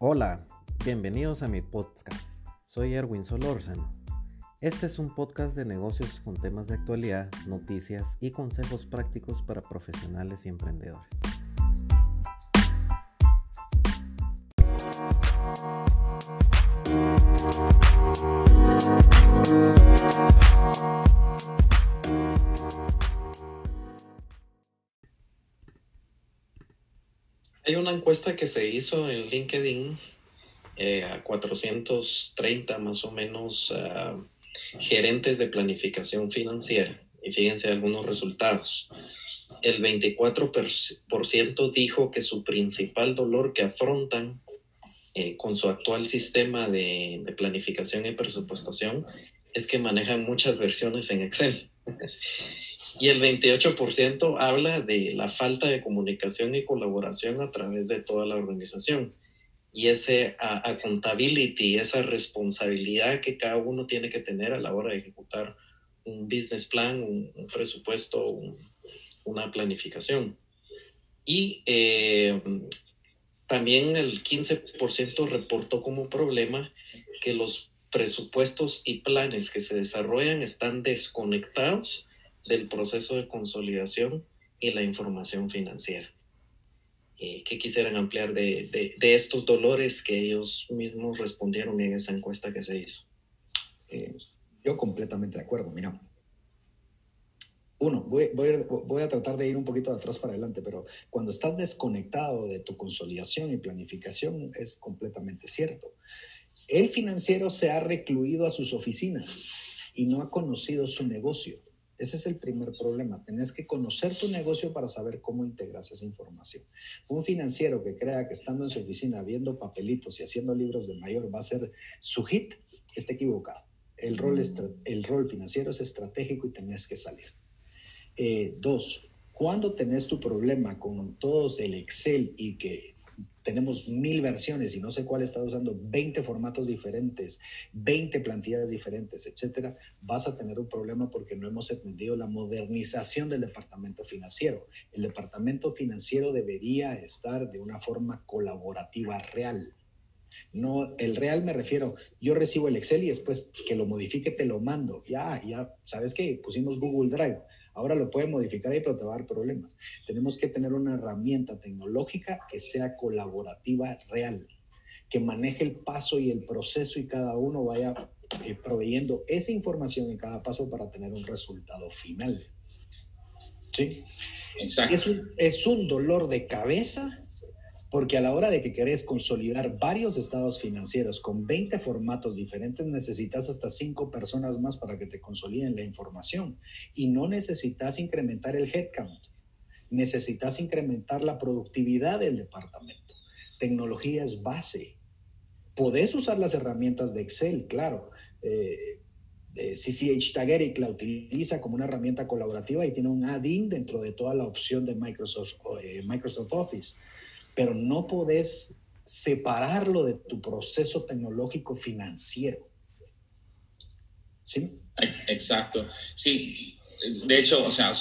Hola, bienvenidos a mi podcast. Soy Erwin Solórzano. Este es un podcast de negocios con temas de actualidad, noticias y consejos prácticos para profesionales y emprendedores. Una encuesta que se hizo en LinkedIn eh, a 430 más o menos ah, gerentes de planificación financiera. Y fíjense algunos resultados. El 24% dijo que su principal dolor que afrontan eh, con su actual sistema de, de planificación y presupuestación es que manejan muchas versiones en Excel. Y el 28% habla de la falta de comunicación y colaboración a través de toda la organización. Y ese accountability, esa responsabilidad que cada uno tiene que tener a la hora de ejecutar un business plan, un, presupuesto, una planificación. Y eh, también el 15% reportó como problema que los presupuestos y planes que se desarrollan están desconectados del proceso de consolidación y la información financiera. Eh, ¿Qué quisieran ampliar de, de, estos dolores que ellos mismos respondieron en esa encuesta que se hizo? Eh, yo completamente de acuerdo, mira. Uno, voy, voy, voy, a tratar de ir un poquito de atrás para adelante, pero cuando estás desconectado de tu consolidación y planificación es completamente cierto. El financiero se ha recluido a sus oficinas y no ha conocido su negocio. Ese es el primer problema. Tenés que conocer tu negocio para saber cómo integras esa información. Un financiero que crea que estando en su oficina viendo papelitos y haciendo libros de mayor va a ser su hit, está equivocado. El rol, el rol financiero es estratégico y tenés que salir. Eh, dos, cuando tenés tu problema con todos el Excel y que tenemos mil versiones y no sé cuál está usando, 20 formatos diferentes, 20 plantillas diferentes, etcétera, vas a tener un problema porque no hemos entendido la modernización del departamento financiero. El departamento financiero debería estar de una forma colaborativa real. No, el real me refiero, yo recibo el Excel y después que lo modifique te lo mando. Ya, ya, ¿sabes qué? Pusimos Google Drive Ahora lo puede modificar y pero te va a dar problemas. Tenemos que tener una herramienta tecnológica que sea colaborativa real, que maneje el paso y el proceso y cada uno vaya eh, proveyendo esa información en cada paso para tener un resultado final. ¿Sí? Exacto. Es un, es un dolor de cabeza porque a la hora de que querés consolidar varios estados financieros con 20 formatos diferentes, necesitas hasta 5 personas más para que te consoliden la información. Y no necesitas incrementar el headcount. Necesitas incrementar la productividad del departamento. Tecnología es base. Podés usar las herramientas de Excel, claro. Eh, eh, CCH Tageric la utiliza como una herramienta colaborativa y tiene un add-in dentro de toda la opción de Microsoft, eh, Microsoft Office pero no podés separarlo de tu proceso tecnológico financiero. ¿Sí? Exacto. Sí, de hecho, o sea,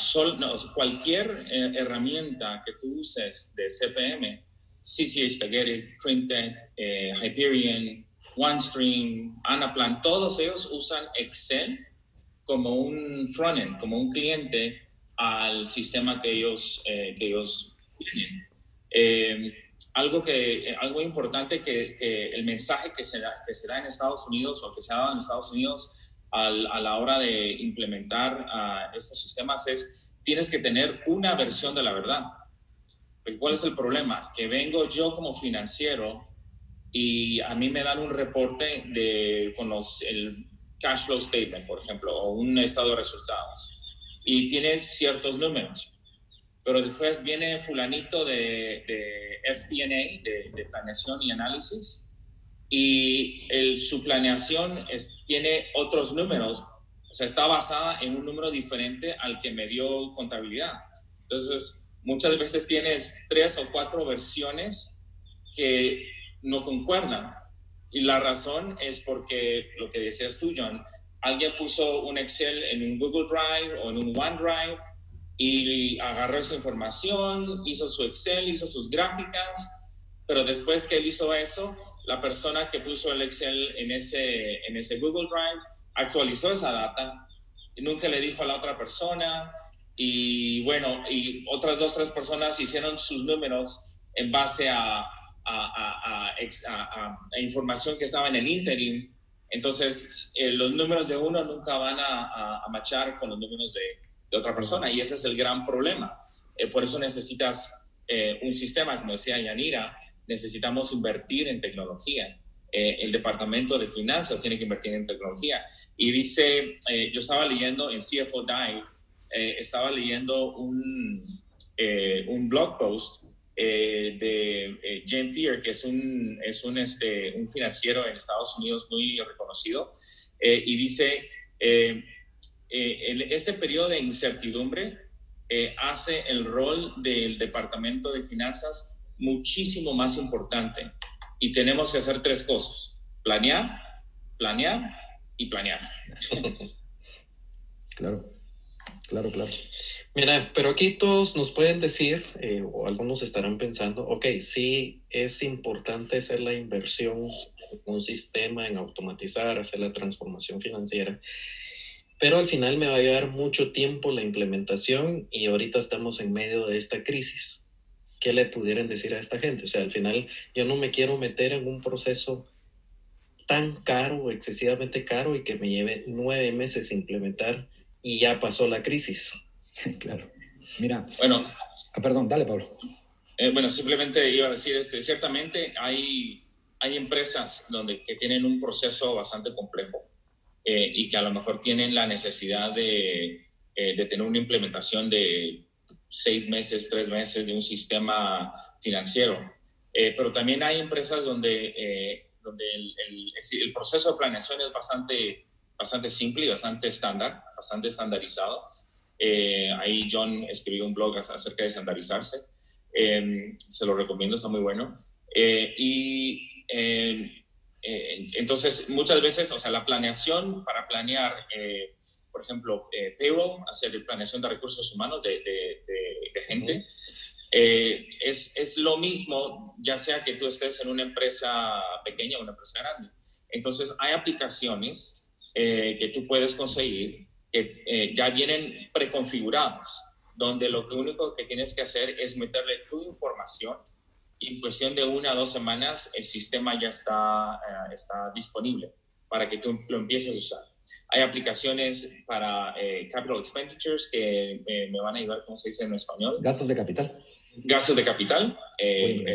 cualquier eh, herramienta que tú uses de CPM, CCH Tagetic, Printec, eh, Hyperion, OneStream, Anaplan, todos ellos usan Excel como un frontend, como un cliente al sistema que ellos, eh, que ellos tienen. Eh, algo, que, algo importante que, que, el mensaje que se, da, que se da en Estados Unidos o que se ha dado en Estados Unidos al, a la hora de implementar uh, estos sistemas es tienes que tener una versión de la verdad. ¿Cuál es el problema? Que vengo yo como financiero y a mí me dan un reporte de, con los, el cash flow statement, por ejemplo, o un estado de resultados. Y tienes ciertos números pero después viene fulanito de, de FP&A, de, planeación y análisis, y el, su planeación es, tiene otros números, o sea, está basada en un número diferente al que me dio contabilidad. Entonces, muchas veces tienes tres o cuatro versiones que no concuerdan. Y la razón es porque, lo que decías tú, John, alguien puso un Excel en un Google Drive o en un OneDrive y agarró esa información, hizo su Excel, hizo sus gráficas pero después que él hizo eso, la persona que puso el Excel en ese, en ese Google Drive actualizó esa data, nunca le dijo a la otra persona, y bueno, y otras dos, tres personas hicieron sus números en base a, a, a, información que estaba en el interim. Entonces, eh, los números de uno nunca van a, machar con los números de, de, otra persona y ese es el gran problema. Eh, por eso necesitas eh, un sistema, como decía Yanira, necesitamos invertir en tecnología. el Departamento de Finanzas tiene que invertir en tecnología. Y dice, yo estaba leyendo en CFO Dive, estaba leyendo un, un blog post eh, de eh, Jane Thier, que es, un, es un, este, un financiero en Estados Unidos muy reconocido, eh, y dice, en este periodo de incertidumbre hace el rol del Departamento de Finanzas muchísimo más importante. Y tenemos que hacer tres cosas, planear, planear y planear. claro. Claro, claro. Mira, pero aquí todos nos pueden decir, eh, o algunos estarán pensando, ok, sí es importante hacer la inversión en un sistema, en automatizar, hacer la transformación financiera, pero al final me va a llevar mucho tiempo la implementación y ahorita estamos en medio de esta crisis. ¿Qué le pudieran decir a esta gente? O sea, al final yo no me quiero meter en un proceso tan caro, excesivamente caro y que me lleve nueve meses implementar y ya pasó la crisis. claro. Mira. Bueno. Ah, perdón, dale, Pablo. Eh, bueno, simplemente iba a decir, este, ciertamente hay, hay empresas donde, que tienen un proceso bastante complejo eh, y que a lo mejor tienen la necesidad de, eh, de tener una implementación de seis meses, tres meses de un sistema financiero. pero también hay empresas donde, donde el, el, el, proceso de planeación es bastante bastante simple y bastante estándar, bastante estandarizado. Eh, ahí John escribió un blog acerca de estandarizarse. Eh, se lo recomiendo, está muy bueno. Eh, entonces, muchas veces, o sea, la planeación para planear, por ejemplo, payroll, hacer planeación de recursos humanos de, de, de gente, es, es, lo mismo, ya sea que tú estés en una empresa pequeña o una empresa grande. Entonces, hay aplicaciones eh, que tú puedes conseguir que eh, ya vienen preconfiguradas, donde lo único que tienes que hacer es meterle tu información y en cuestión de una o dos semanas el sistema ya está, eh, está disponible para que tú lo empieces a usar. Hay aplicaciones para capital expenditures que me van a ayudar, ¿cómo se dice en español? Gastos de capital. Gastos de capital. Eh,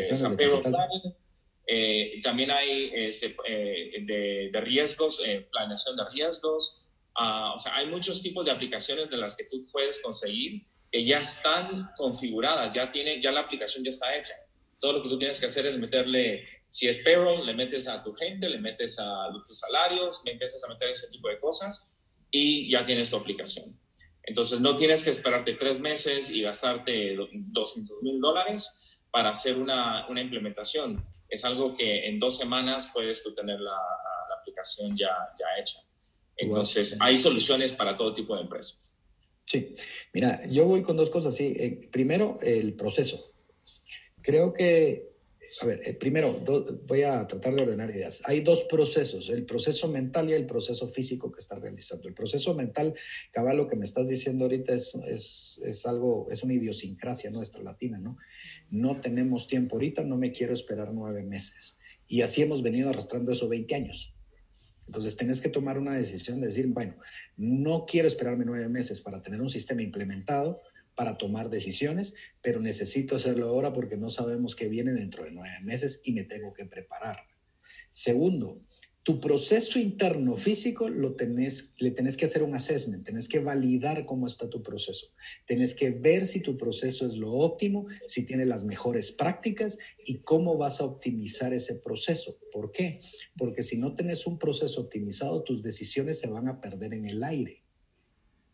eh, también hay este, eh, de, riesgos, eh, planeación de riesgos. Ah, o sea, hay muchos tipos de aplicaciones de las que tú puedes conseguir que ya están configuradas, ya, tiene, ya la aplicación ya está hecha. Todo lo que tú tienes que hacer es meterle, si es payroll, le metes a tu gente, le metes a tus salarios, le empiezas a meter ese tipo de cosas y ya tienes tu aplicación. Entonces, no tienes que esperarte tres meses y gastarte 200 mil dólares para hacer una, una implementación es algo que en dos semanas puedes tú tener la, aplicación ya, ya hecha. Entonces, hay soluciones para todo tipo de empresas. Sí, mira, yo voy con dos cosas. Sí. Eh, primero, el proceso. Creo que, a ver, eh, primero voy a tratar de ordenar ideas. Hay dos procesos, el proceso mental y el proceso físico que estás realizando. El proceso mental, cabal, lo que me estás diciendo ahorita es, es, es algo, es una idiosincrasia nuestra latina, ¿no? no tenemos tiempo ahorita, no me quiero esperar nueve meses. Y así hemos venido arrastrando eso 20 años. Entonces, tenés que tomar una decisión de decir, bueno, no quiero esperarme nueve meses para tener un sistema implementado, para tomar decisiones, pero necesito hacerlo ahora porque no sabemos qué viene dentro de nueve meses y me tengo que preparar. Segundo, tu proceso interno físico lo tenés, le tenés que hacer un assessment, tenés que validar cómo está tu proceso, tenés que ver si tu proceso es lo óptimo, si tiene las mejores prácticas y cómo vas a optimizar ese proceso. ¿Por qué? Porque si no tenés un proceso optimizado, tus decisiones se van a perder en el aire.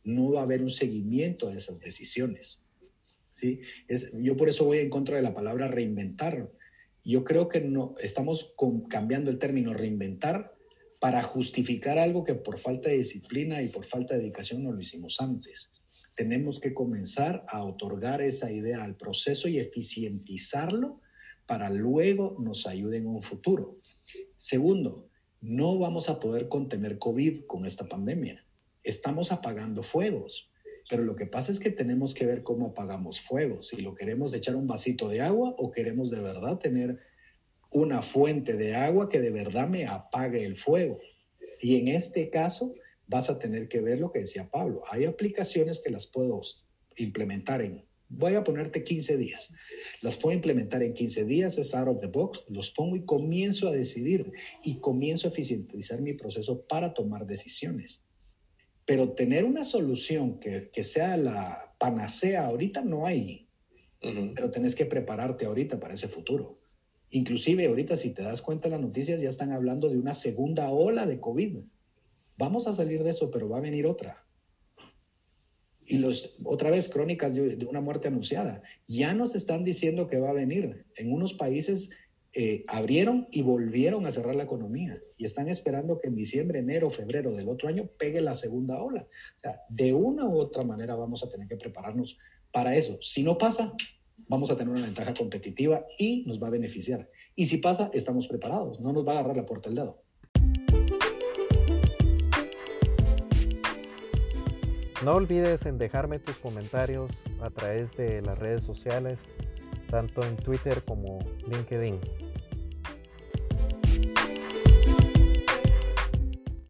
No va a haber un seguimiento a esas decisiones. ¿sí? Es, yo por eso voy en contra de la palabra reinventar yo creo que no estamos cambiando el término reinventar para justificar algo que por falta de disciplina y por falta de dedicación no lo hicimos antes. Tenemos que comenzar a otorgar esa idea al proceso y eficientizarlo para luego nos ayude en un futuro. Segundo, no vamos a poder contener COVID con esta pandemia. Estamos apagando fuegos, pero lo que pasa es que tenemos que ver cómo apagamos fuegos, si lo queremos echar un vasito de agua o queremos de verdad tener una fuente de agua que de verdad me apague el fuego. Y en este caso vas a tener que ver lo que decía Pablo. Hay aplicaciones que las puedo implementar en, voy a ponerte 15 días. Las puedo implementar en 15 días, es out of the box, los pongo y comienzo a decidir y comienzo a eficientizar mi proceso para tomar decisiones. Pero tener una solución que, que sea la panacea ahorita no hay, pero tenés que prepararte ahorita para ese futuro. Inclusive ahorita si te das cuenta las noticias ya están hablando de una segunda ola de COVID. Vamos a salir de eso, pero va a venir otra. Y los, otra vez, crónicas de, una muerte anunciada. Ya nos están diciendo que va a venir. En unos países eh, abrieron y volvieron a cerrar la economía. Y están esperando que en diciembre, enero, febrero del otro año pegue la segunda ola. De una u otra manera vamos a tener que prepararnos para eso. Si no pasa, vamos a tener una ventaja competitiva y nos va a beneficiar. Y si pasa, estamos preparados, no nos va a agarrar la puerta el dedo. No olvides en dejarme tus comentarios a través de las redes sociales, tanto en Twitter como LinkedIn.